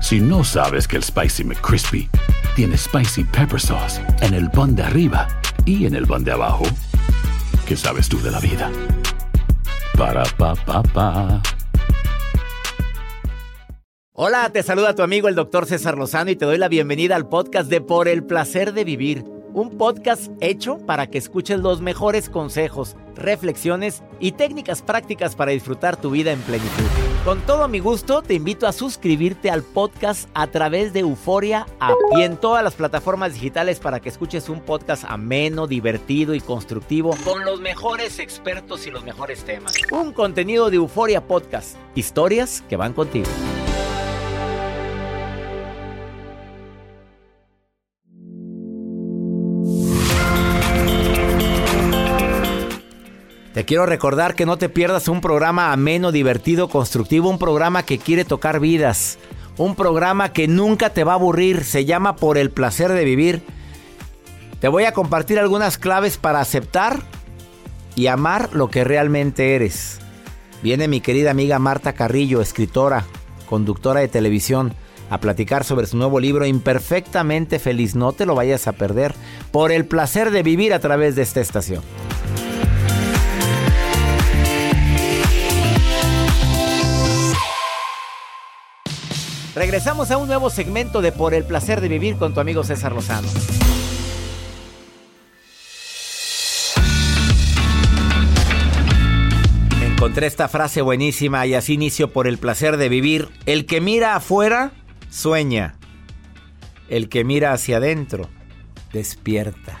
Si no sabes que el Spicy McCrispy tiene Spicy Pepper Sauce en el pan de arriba y en el pan de abajo, ¿qué sabes tú de la vida? Para, pa, pa, pa. Hola, te saluda tu amigo el doctor César Lozano y te doy la bienvenida al podcast de Por el Placer de Vivir, un podcast hecho para que escuches los mejores consejos, reflexiones y técnicas prácticas para disfrutar tu vida en plenitud. Con todo mi gusto, te invito a suscribirte al podcast a través de Euforia App y en todas las plataformas digitales para que escuches un podcast ameno, divertido y constructivo con los mejores expertos y los mejores temas. Un contenido de Euforia Podcast, historias que van contigo. Quiero recordar que no te pierdas un programa ameno, divertido, constructivo, un programa que quiere tocar vidas, un programa que nunca te va a aburrir, se llama Por el placer de vivir. Te voy a compartir algunas claves para aceptar y amar lo que realmente eres. Viene mi querida amiga Marta Carrillo, escritora, conductora de televisión, a platicar sobre su nuevo libro Imperfectamente Feliz. No te lo vayas a perder por el placer de vivir a través de esta estación. Regresamos a un nuevo segmento de Por el placer de vivir con tu amigo César Lozano. Encontré esta frase buenísima y así inicio por el placer de vivir. El que mira afuera, sueña. El que mira hacia adentro, despierta.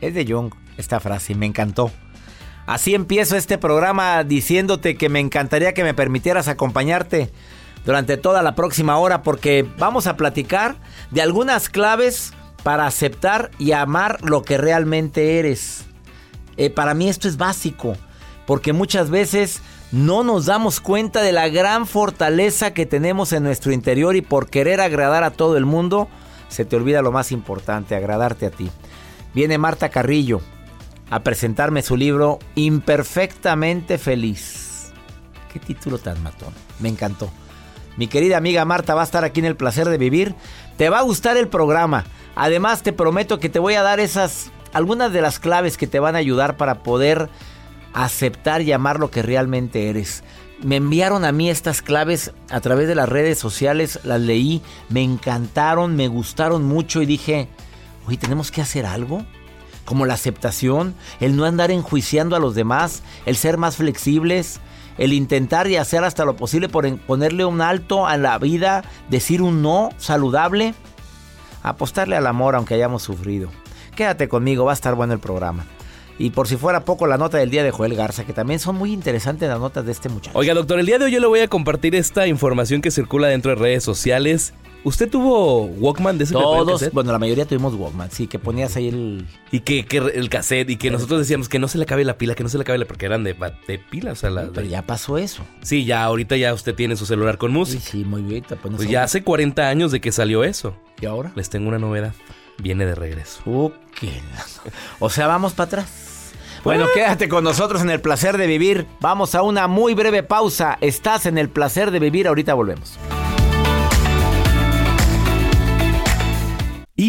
Es de Jung esta frase me encantó. Así empiezo este programa diciéndote que me encantaría que me permitieras acompañarte durante toda la próxima hora porque vamos a platicar de algunas claves para aceptar y amar lo que realmente eres. Eh, para mí esto es básico porque muchas veces no nos damos cuenta de la gran fortaleza que tenemos en nuestro interior y por querer agradar a todo el mundo se te olvida lo más importante, agradarte a ti. Viene Marta Carrillo a presentarme su libro Imperfectamente Feliz. Qué título tan matón, me encantó. Mi querida amiga Marta va a estar aquí en el placer de vivir. Te va a gustar el programa. Además te prometo que te voy a dar esas algunas de las claves que te van a ayudar para poder aceptar y amar lo que realmente eres. Me enviaron a mí estas claves a través de las redes sociales, las leí, me encantaron, me gustaron mucho y dije, oye, tenemos que hacer algo. Como la aceptación, el no andar enjuiciando a los demás, el ser más flexibles, el intentar y hacer hasta lo posible por ponerle un alto a la vida, decir un no saludable, apostarle al amor aunque hayamos sufrido. Quédate conmigo, va a estar bueno el programa. Y por si fuera poco, la nota del día de Joel Garza, que también son muy interesantes las notas de este muchacho. Oiga, doctor, el día de hoy yo le voy a compartir esta información que circula dentro de redes sociales. ¿Usted tuvo Walkman de ese Todos, bueno, la mayoría tuvimos Walkman, sí, que ponías ahí el... Y que, que el cassette, y que nosotros decíamos que no se le cabe la pila, que no se le cabe la... Porque eran de, de pilas. O sea, Pero ya pasó eso. Sí, ya ahorita ya usted tiene su celular con música. Sí, sí, muy bien. Pues, ya hace 40 años de que salió eso. ¿Y ahora? Les tengo una novedad. Viene de regreso. Uh, qué... O sea, vamos para atrás. Bueno, quédate con nosotros en el placer de vivir. Vamos a una muy breve pausa. Estás en el placer de vivir. Ahorita volvemos.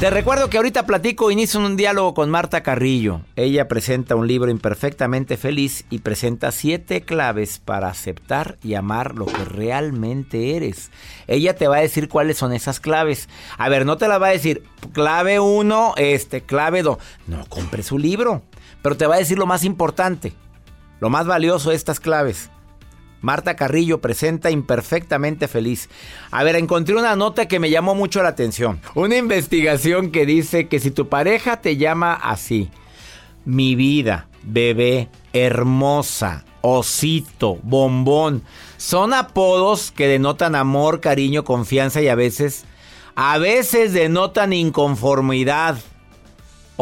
Te recuerdo que ahorita platico, inicio un diálogo con Marta Carrillo. Ella presenta un libro imperfectamente feliz y presenta siete claves para aceptar y amar lo que realmente eres. Ella te va a decir cuáles son esas claves. A ver, no te la va a decir clave uno, este, clave dos. No, compre su libro. Pero te va a decir lo más importante, lo más valioso de estas claves. Marta Carrillo presenta Imperfectamente Feliz. A ver, encontré una nota que me llamó mucho la atención. Una investigación que dice que si tu pareja te llama así, mi vida, bebé, hermosa, osito, bombón, son apodos que denotan amor, cariño, confianza y a veces, a veces denotan inconformidad.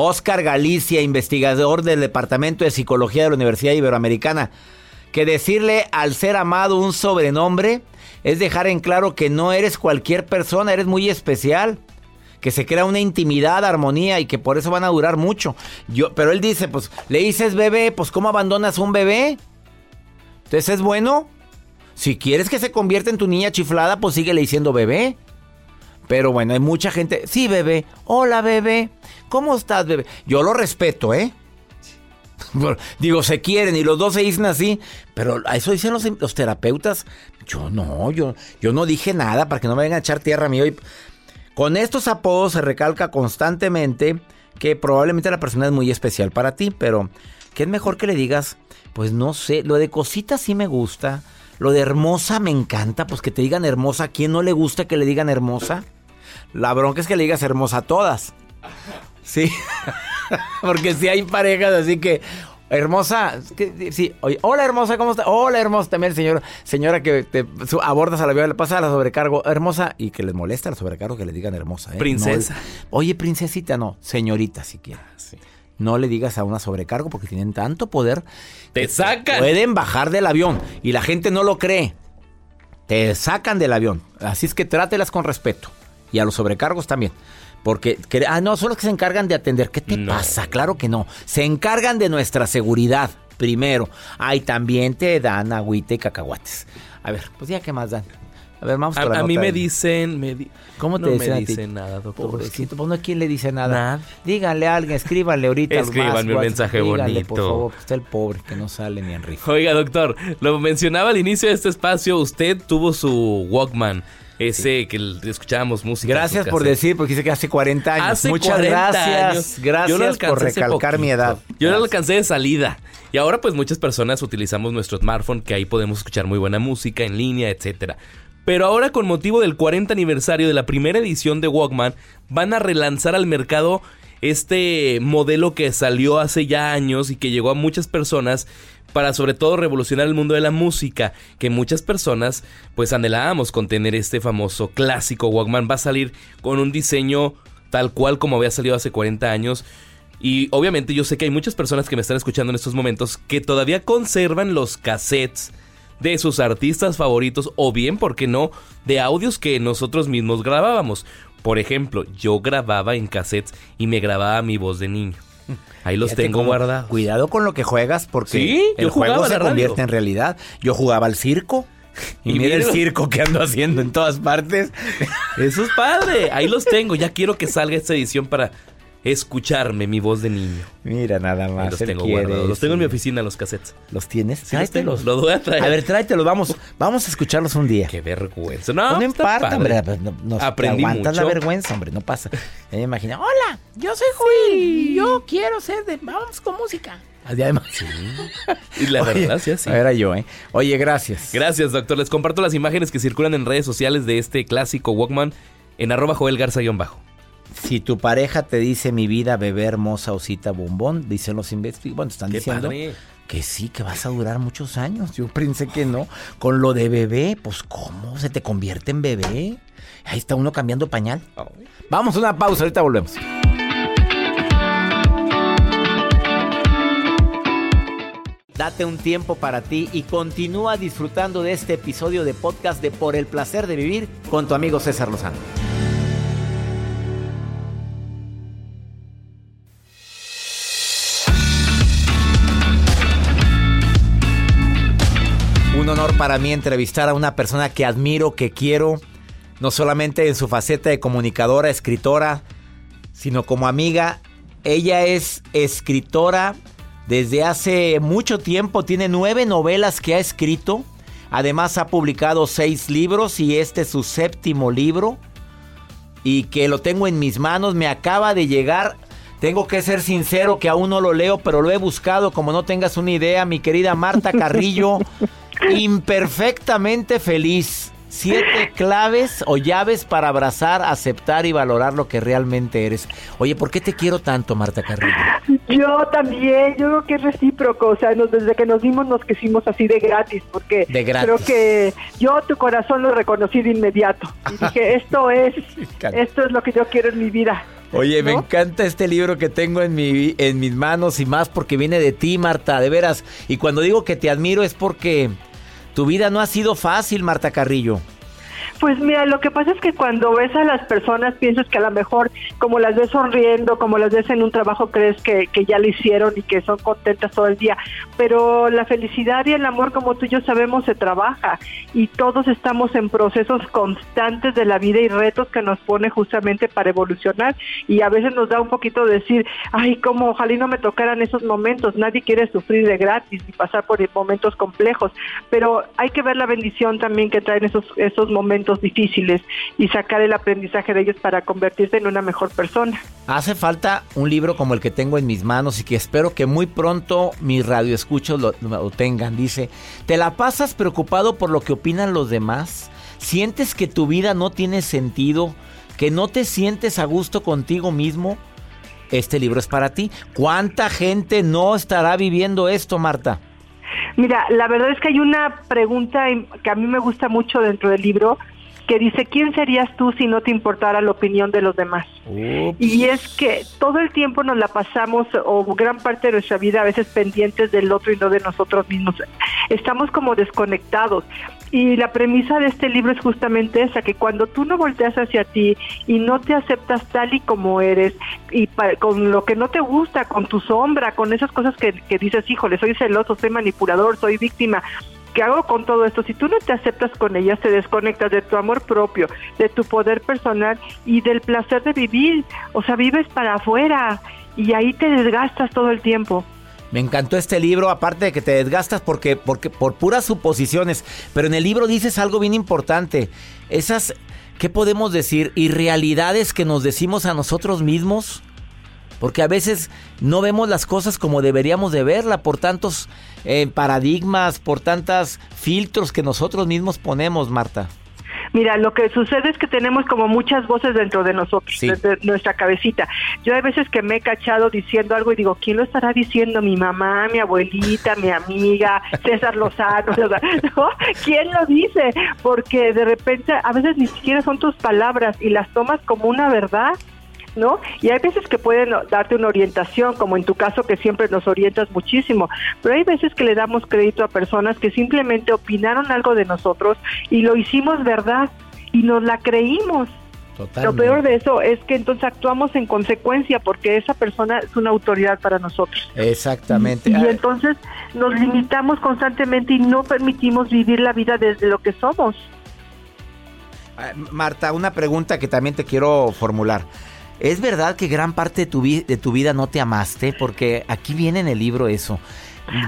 Oscar Galicia, investigador del Departamento de Psicología de la Universidad Iberoamericana, que decirle al ser amado un sobrenombre es dejar en claro que no eres cualquier persona, eres muy especial. Que se crea una intimidad, armonía y que por eso van a durar mucho. Yo, pero él dice, pues, le dices bebé, pues ¿cómo abandonas un bebé? Entonces es bueno. Si quieres que se convierta en tu niña chiflada, pues síguele diciendo bebé. Pero bueno, hay mucha gente. Sí, bebé. Hola, bebé. ¿Cómo estás, bebé? Yo lo respeto, ¿eh? Digo, se quieren y los dos se dicen así, pero a eso dicen los, terapeutas. Yo no, yo, yo no dije nada para que no me vengan a echar tierra a mí hoy. Con estos apodos se recalca constantemente que probablemente la persona es muy especial para ti, pero ¿qué es mejor que le digas? Pues no sé, lo de cosita sí me gusta, lo de hermosa me encanta, pues que te digan hermosa, ¿a quién no le gusta que le digan hermosa? La bronca es que le digas hermosa a todas. Sí. Porque si hay parejas así que, hermosa, sí, hola hermosa, ¿cómo está? Hola hermosa, también señor, señora que te abordas a la vida, le pasa a la sobrecargo, hermosa, y que les molesta la sobrecargo que le digan hermosa. ¿eh? Princesa. oye, princesita, no, señorita siquiera. Sí. No le digas a una sobrecargo porque tienen tanto poder. Te sacan. Pueden bajar del avión y la gente no lo cree. Te sacan del avión. Así es que trátelas con respeto. Y a los sobrecargos también. Porque, ah, no, son los que se encargan de atender. ¿Qué te pasa? Claro que no. Se encargan de nuestra seguridad primero. Ay, también te dan agüita y cacahuates. A ver, pues ya, ¿qué más dan? A ver, vamos con A, a mí me dicen... Me ¿Cómo te no dicen me dicen nada, doctor. Pobrecito, pues no hay quien le dice nada. Nada. Díganle a alguien, escríbanle ahorita. Escríbanme un mensaje Díganle, bonito. por favor, está el pobre que no sale ni en rifa. Oiga, doctor, lo mencionaba al inicio de este espacio, usted tuvo su Walkman. Ese que escuchábamos música. Gracias por decir, porque dice que hace 40 años. Hace Muchas 40 gracias. años. Gracias lo por recalcar mi edad. Yo no alcancé de salida. Y ahora pues muchas personas utilizamos nuestro smartphone que ahí podemos escuchar muy buena música en línea, etcétera. Pero ahora con motivo del 40 aniversario de la primera edición de Walkman van a relanzar al mercado este modelo que salió hace ya años y que llegó a muchas personas para sobre todo revolucionar el mundo de la música, que muchas personas pues anhelábamos con tener este famoso clásico Walkman. Va a salir con un diseño tal cual como había salido hace 40 años. Y obviamente yo sé que hay muchas personas que me están escuchando en estos momentos que todavía conservan los cassettes de sus artistas favoritos o bien, ¿por qué no?, de audios que nosotros mismos grabábamos. Por ejemplo, yo grababa en cassettes y me grababa mi voz de niño. Ahí los Fíjate tengo guardados. Cuidado con lo que juegas porque Sí, el juego se radio. convierte en realidad. Yo jugaba al circo. Y, Y mira el circo que ando haciendo en todas partes. Eso es padre. Ahí los tengo. Ya quiero que salga esta edición para escucharme mi voz de niño. Mira nada Ahí más. los tengo quiere guardados. Los tengo en mi oficina, los cassettes. ¿Los tienes? Sí, los tengo. Tráetelos. Los voy a traer. A ver, tráetelos. Vamos, vamos a escucharlos un día. Qué vergüenza. No, No, importa, hombre. pues, no- nos- Aprendí aguantas mucho. la vergüenza, hombre. No pasa. Me imagino. Hola, yo soy Joel. y Yo quiero ser de. Vamos con música. Además. Y la verdad, sí, así. Era yo, ¿eh? Oye, gracias. Gracias, doctor. Les comparto las imágenes que circulan en redes sociales de este clásico Walkman en arroba Joel Garza-bajo. Si tu pareja te dice mi vida, bebé hermosa, osita, bombón, dicen los investigadores, bueno, están Qué diciendo padre. que sí, que vas a durar muchos años. Yo pensé que no. Con lo de bebé, pues ¿cómo? ¿Se te convierte en bebé? Ahí está uno cambiando pañal. Vamos a una pausa, ahorita volvemos. Date un tiempo para ti y continúa disfrutando de este episodio de podcast de Por el placer de vivir con tu amigo César Lozano. Para mí entrevistar a una persona que admiro, que quiero, no solamente en su faceta de comunicadora, escritora, sino como amiga. Ella es escritora desde hace mucho tiempo, tiene nueve novelas que ha escrito. Además ha publicado seis libros y este es su séptimo libro. Y que lo tengo en mis manos, me acaba de llegar. Tengo que ser sincero que aún no lo leo, pero lo he buscado como no tengas una idea, mi querida Marta Carrillo. imperfectamente feliz. Siete claves o llaves para abrazar, aceptar y valorar lo que realmente eres. Oye, ¿por qué te quiero tanto, Marta Carrillo? Yo también, yo creo que es recíproco, o sea, nos- desde que nos vimos nos quisimos así de gratis, porque De gratis. creo que yo tu corazón lo reconocí de inmediato y dije, esto es, esto es lo que yo quiero en mi vida. Oye, me encanta este libro que tengo en, mi, en mis manos y más porque viene de ti, Marta, de veras. Y cuando digo que te admiro es porque tu vida no ha sido fácil, Marta Carrillo. Pues mira, lo que pasa es que cuando ves a las personas piensas que a lo mejor como las ves sonriendo, como las ves en un trabajo, crees que, que ya lo hicieron y que son contentas todo el día. Pero la felicidad y el amor, como tú y yo sabemos, se trabaja y todos estamos en procesos constantes de la vida y retos que nos pone justamente para evolucionar. Y a veces nos da un poquito decir, ay, como ojalá no me tocaran esos momentos. Nadie quiere sufrir de gratis y pasar por momentos complejos, pero hay que ver la bendición también que traen esos, esos momentos difíciles y sacar el aprendizaje de ellos para convertirse en una mejor persona. Hace falta un libro como el que tengo en mis manos y que espero que muy pronto mis radioescuchos lo, lo tengan. Dice, ¿te la pasas preocupado por lo que opinan los demás? ¿Sientes que tu vida no tiene sentido? ¿Que no te sientes a gusto contigo mismo? Este libro es para ti. ¿Cuánta gente no estará viviendo esto, Marta? Mira, la verdad es que hay una pregunta que a mí me gusta mucho dentro del libro que dice, ¿quién serías tú si no te importara la opinión de los demás? Y es que todo el tiempo nos la pasamos, o gran parte de nuestra vida, a veces pendientes del otro y no de nosotros mismos. Estamos como desconectados. Y la premisa de este libro es justamente esa, que cuando tú no volteas hacia ti y no te aceptas tal y como eres, y pa- con lo que no te gusta, con tu sombra, con esas cosas que, que dices, híjole, soy celoso, soy manipulador, soy víctima, ¿qué hago con todo esto? Si tú no te aceptas con ellas, te desconectas de tu amor propio, de tu poder personal y del placer de vivir. O sea, vives para afuera y ahí te desgastas todo el tiempo. Me encantó este libro, aparte de que te desgastas porque, porque por puras suposiciones. Pero en el libro dices algo bien importante. Esas, ¿qué podemos decir? Irrealidades que nos decimos a nosotros mismos. Porque a veces no vemos las cosas como deberíamos de verla por tantos eh, paradigmas, por tantos filtros que nosotros mismos ponemos, Marta. Mira, lo que sucede es que tenemos como muchas voces dentro de nosotros, Sí. de nuestra cabecita. Yo hay veces que me he cachado diciendo algo y digo, ¿quién lo estará diciendo? Mi mamá, mi abuelita, mi amiga, César Lozano, ¿no? ¿Quién lo dice? Porque de repente a veces ni siquiera son tus palabras y las tomas como una verdad. ¿No? Y hay veces que pueden darte una orientación, como en tu caso que siempre nos orientas muchísimo, pero hay veces que le damos crédito a personas que simplemente opinaron algo de nosotros y lo hicimos verdad y nos la creímos. Lo peor de eso es que entonces actuamos en consecuencia porque esa persona es una autoridad para nosotros. Exactamente. Y Ah, entonces nos limitamos constantemente y no permitimos vivir la vida desde lo que somos. Ah, Marta, una pregunta que también te quiero formular. ¿Es verdad que gran parte de tu, vida no te amaste? Porque aquí viene en el libro eso.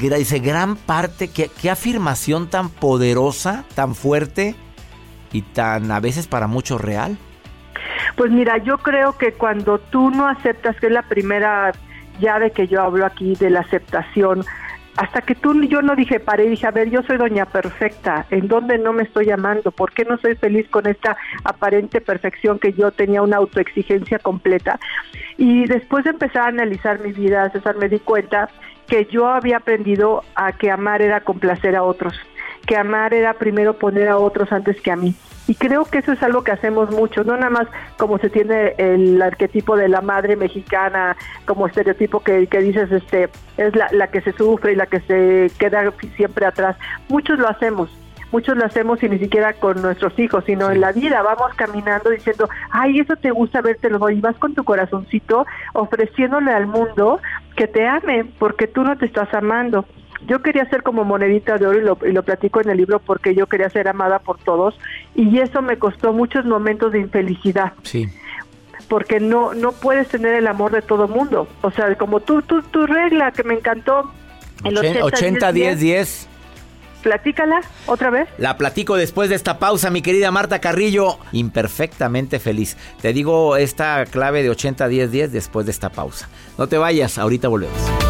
Dice, gran parte, ¿qué, qué afirmación tan poderosa, tan fuerte y tan a veces para muchos real. Pues mira, yo creo que cuando tú no aceptas que es la primera de que yo hablo aquí de la aceptación, hasta que tú yo no dije, paré dije, a ver, yo soy doña perfecta, ¿en dónde no me estoy amando? ¿Por qué no soy feliz con esta aparente perfección que yo tenía una autoexigencia completa? Y después de empezar a analizar mi vida, César, me di cuenta que yo había aprendido a que amar era complacer a otros, que amar era primero poner a otros antes que a mí. Y creo que eso es algo que hacemos mucho, no nada más como se tiene el arquetipo de la madre mexicana, como estereotipo que, que dices, este, es la, la que se sufre y la que se queda siempre atrás. Muchos lo hacemos, muchos lo hacemos y ni siquiera con nuestros hijos, sino en la vida vamos caminando diciendo, ay, eso te gusta vértelo, y vas con tu corazoncito ofreciéndole al mundo que te ame, porque tú no te estás amando. Yo quería ser como monedita de oro y lo, y lo platico en el libro porque yo quería ser amada por todos y eso me costó muchos momentos de infelicidad. Sí. Porque no no puedes tener el amor de todo mundo. O sea, como tú, tú tu regla que me encantó. El 80, 10, 10. Platícala otra vez. La platico después de esta pausa, mi querida Marta Carrillo. Imperfectamente feliz. Te digo esta clave de 80, 10, 10 después de esta pausa. No te vayas, ahorita volvemos.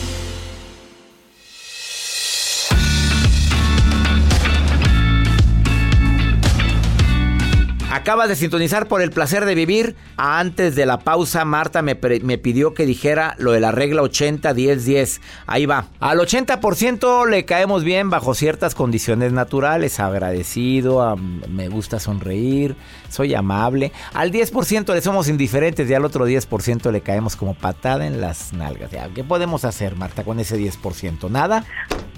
Acabas de sintonizar por el placer de vivir. Antes de la pausa, Marta me, me pidió que dijera lo de la regla 80-10-10. Ahí va. Al 80% le caemos bien bajo ciertas condiciones naturales. Agradecido, me gusta sonreír, soy amable. Al 10% le somos indiferentes y al otro 10% le caemos como patada en las nalgas. ¿Qué podemos hacer, Marta, con ese 10%? ¿Nada?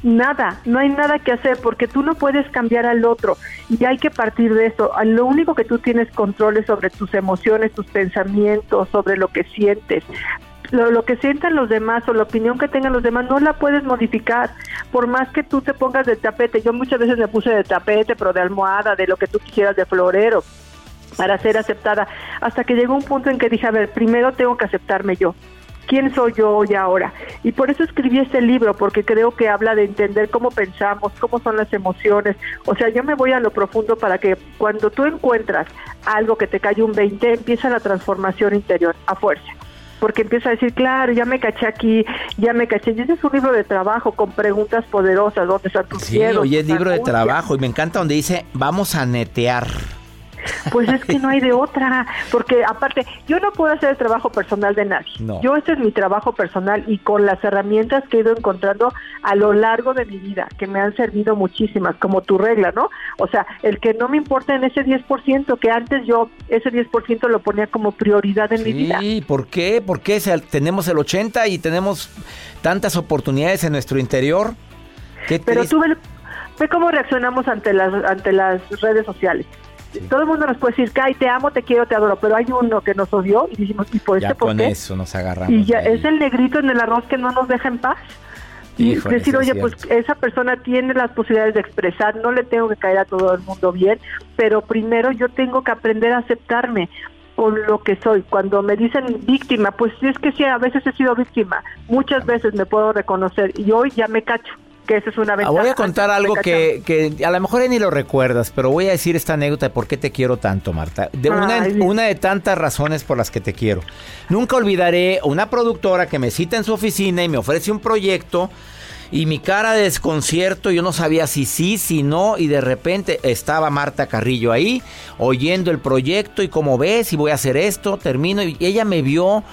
Nada, no hay nada que hacer porque tú no puedes cambiar al otro y hay que partir de eso. Lo único que tú tienes control es sobre tus emociones, tus pensamientos, sobre lo que sientes. Lo, lo, que sientan los demás o la opinión que tengan los demás no la puedes modificar por más que tú te pongas de tapete. Yo muchas veces me puse de tapete, pero de almohada, de lo que tú quisieras, de florero para ser aceptada, hasta que llegó un punto en que dije, a ver, primero tengo que aceptarme yo quién soy yo hoy ahora. Y por eso escribí este libro, porque creo que habla de entender cómo pensamos, cómo son las emociones. O sea, yo me voy a lo profundo para que cuando tú encuentras algo que te cae un 20, empieza la transformación interior a fuerza. Porque empieza a decir, claro, ya me caché aquí, ya me caché. Y ese es un libro de trabajo con preguntas poderosas, ¿dónde están tus Sí, oye, es libro de trabajo y me encanta donde dice, vamos a netear. Pues es que no hay de otra, porque aparte, yo no puedo hacer el trabajo personal de nadie. Yo este es mi trabajo personal y con las herramientas que he ido encontrando a lo largo de mi vida, que me han servido muchísimas, como tu regla, ¿no? O sea, el que no me importa en ese 10%, que antes yo ese 10% lo ponía como prioridad en mi vida. Sí, ¿por qué? ¿Por qué tenemos el 80 y tenemos tantas oportunidades en nuestro interior? Pero tú ve, ve cómo reaccionamos ante las ante las redes sociales. Todo el mundo nos puede decir, Kai, te amo, te quiero, te adoro, pero hay uno que nos odió y decimos, ¿y por ya este por con qué? eso nos agarramos. Y ya es el negrito en el arroz que no nos deja en paz. Y Híjole, decir, es oye, pues esa persona tiene las posibilidades de expresar, no le tengo que caer a todo el mundo bien, pero primero yo tengo que aprender a aceptarme con lo que soy. Cuando me dicen víctima, pues es que sí, a veces he sido víctima, muchas veces me puedo reconocer y hoy ya me cacho que esa es una Ah, ventaja. voy a contar algo que, que a lo mejor ni lo recuerdas, pero voy a decir esta anécdota de por qué te quiero tanto, Marta. De una, Ay. una de tantas razones por las que te quiero. Nunca olvidaré una productora que me cita en su oficina y me ofrece un proyecto Y mi cara de desconcierto, yo no sabía si sí, si no, y de repente estaba Marta Carrillo ahí, oyendo el proyecto y como ves, y voy a hacer esto, termino, y ella me vio,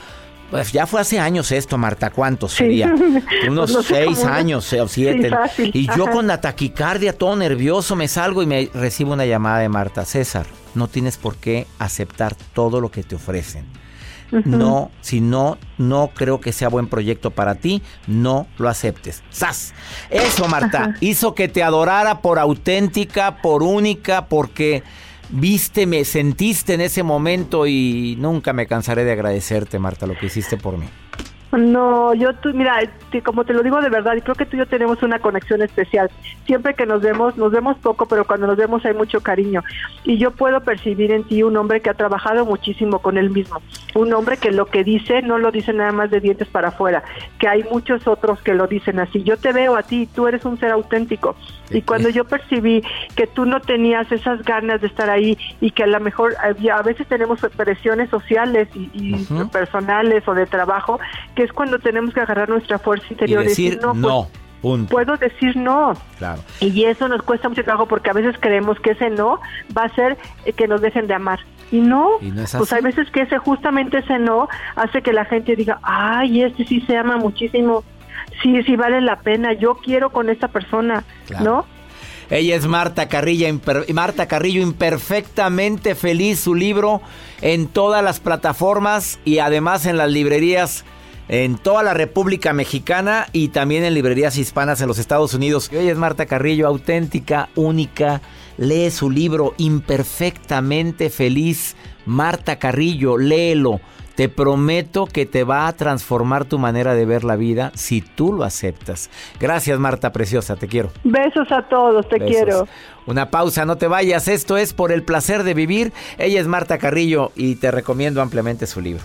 pues ya fue hace años esto, Marta, ¿cuántos sería? Unos pues seis años o siete. y yo con la taquicardia, todo nervioso, me salgo y me recibo una llamada de Marta, César, no tienes por qué aceptar todo lo que te ofrecen no, si no, no creo que sea buen proyecto para ti, no lo aceptes. ¡Sas! Eso, Marta, hizo que te adorara por auténtica, por única, porque viste, me sentiste en ese momento y nunca me cansaré de agradecerte, Marta, lo que hiciste por mí. No, yo, tú, mira, como te lo digo de verdad, y creo que tú y yo tenemos una conexión especial. Siempre que nos vemos, nos vemos poco, pero cuando nos vemos hay mucho cariño. Y yo puedo percibir en ti un hombre que ha trabajado muchísimo con él mismo. Un hombre que lo que dice no lo dice nada más de dientes para afuera, que hay muchos otros que lo dicen así. Yo te veo a ti, tú eres un ser auténtico. Y cuando yo percibí que tú no tenías esas ganas de estar ahí y que a lo mejor a veces tenemos presiones sociales y, personales o de trabajo, que es cuando tenemos que agarrar nuestra fuerza interior y decir, no. no. Pues, puedo decir no. Claro. Y eso nos cuesta mucho trabajo porque a veces creemos que ese no va a ser eh, que nos dejen de amar. Y no, pues hay veces que ese justamente ese no hace que la gente diga, ay, este sí se ama muchísimo sí, sí vale la pena, yo quiero con esta persona, ¿no? Ella es Marta Carrillo, Marta Carrillo, imperfectamente feliz, su libro en todas las plataformas y además en las librerías en toda la República Mexicana y también en librerías hispanas en los Estados Unidos. Ella es Marta Carrillo, auténtica, única. Lee su libro Imperfectamente Feliz. Marta Carrillo, léelo. Te prometo que te va a transformar tu manera de ver la vida si tú lo aceptas. Gracias Marta Preciosa, te quiero. Besos a todos, te quiero. Una pausa, no te vayas. Esto es por el placer de vivir. Ella es Marta Carrillo y te recomiendo ampliamente su libro.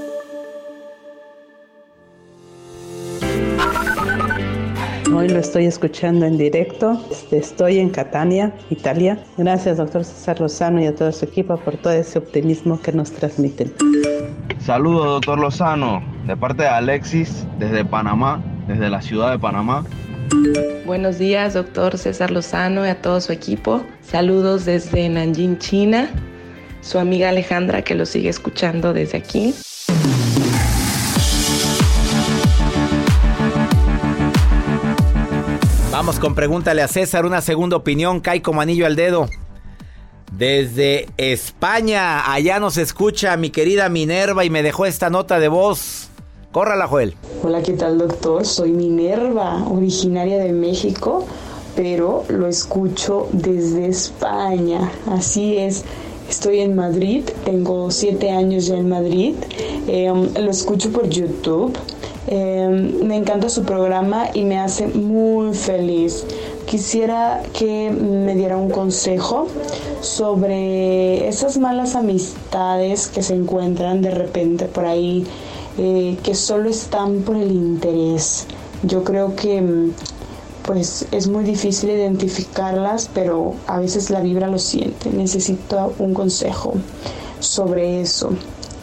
Hoy lo estoy escuchando en directo. Este, estoy en Catania, Italia. Gracias, doctor César Lozano y a todo su equipo por todo ese optimismo que nos transmiten. Saludos, doctor Lozano, de parte de Alexis, desde Panamá, desde la ciudad de Panamá. Buenos días, doctor César Lozano y a todo su equipo. Saludos desde Nanjing, China. Su amiga Alejandra que lo sigue escuchando desde aquí. Vamos con pregúntale a César, una segunda opinión, cae como anillo al dedo. Desde España, allá nos escucha mi querida Minerva y me dejó esta nota de voz. Córrala, Joel. Hola, ¿qué tal, doctor? Soy Minerva, originaria de México, pero lo escucho desde España. Así es. Estoy en Madrid, tengo siete años ya en Madrid. Em, lo escucho por YouTube. Em, me encanta su programa y me hace muy feliz. Quisiera que me diera un consejo sobre esas malas amistades que se encuentran de repente por ahí eh, que solo están por el interés. Yo creo que mm, pues es muy difícil identificarlas, pero a veces la vibra lo siente. Necesito un consejo sobre eso.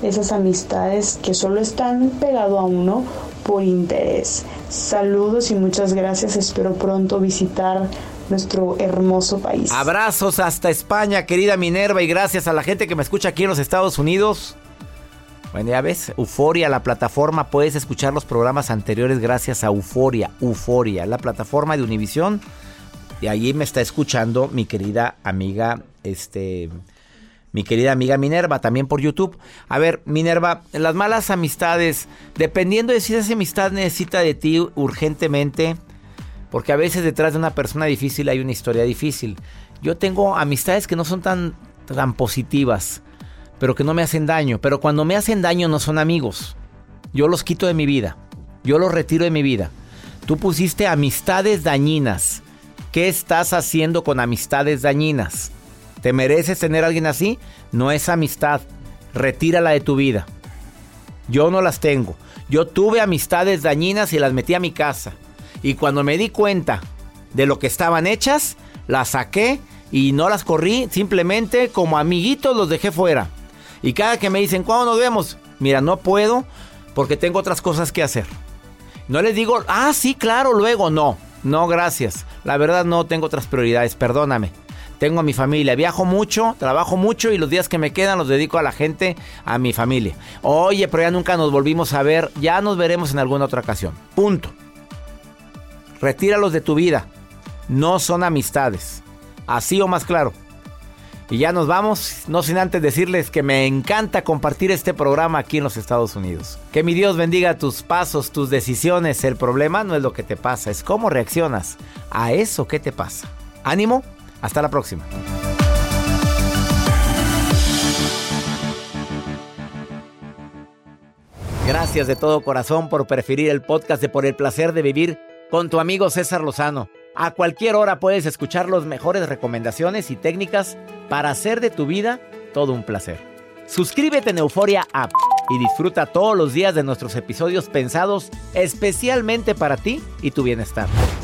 Esas amistades que solo están pegado a uno por interés. Saludos y muchas gracias. Espero pronto visitar nuestro hermoso país. Abrazos hasta España, querida Minerva, y gracias a la gente que me escucha aquí en los Estados Unidos. Bueno, ya ves, Euforia, la plataforma, puedes escuchar los programas anteriores gracias a Euforia, Euforia, la plataforma de Univisión. Y allí me está escuchando mi querida amiga, este, mi querida amiga Minerva, también por YouTube. A ver, Minerva, las malas amistades, dependiendo de si esa amistad necesita de ti urgentemente, porque a veces detrás de una persona difícil hay una historia difícil. Yo tengo amistades que no son tan, tan positivas pero que no me hacen daño. Pero cuando me hacen daño no son amigos. Yo los quito de mi vida. Yo los retiro de mi vida. Tú pusiste amistades dañinas. ¿Qué estás haciendo con amistades dañinas? ¿Te mereces tener a alguien así? No es amistad. Retírala de tu vida. Yo no las tengo. Yo tuve amistades dañinas y las metí a mi casa. Y cuando me di cuenta de lo que estaban hechas, las saqué y no las corrí. Simplemente como amiguitos los dejé fuera. Y cada que me dicen, ¿cuándo nos vemos? Mira, no puedo porque tengo otras cosas que hacer. No les digo, ah, sí, claro, luego. No, no, gracias. La verdad no tengo otras prioridades, perdóname. Tengo a mi familia, viajo mucho, trabajo mucho y los días que me quedan los dedico a la gente, a mi familia. Oye, pero ya nunca nos volvimos a ver, ya nos veremos en alguna otra ocasión. Punto. Retíralos de tu vida. No son amistades. Así o más claro. Y ya nos vamos, no sin antes decirles que me encanta compartir este programa aquí en los Estados Unidos. Que mi Dios bendiga tus pasos, tus decisiones. El problema no es lo que te pasa, es cómo reaccionas a eso que te pasa. Ánimo, hasta la próxima. Gracias de todo corazón por preferir el podcast de Por el placer de vivir con tu amigo César Lozano. A cualquier hora puedes escuchar las mejores recomendaciones y técnicas para hacer de tu vida todo un placer. Suscríbete en Euforia App y disfruta todos los días de nuestros episodios pensados especialmente para ti y tu bienestar.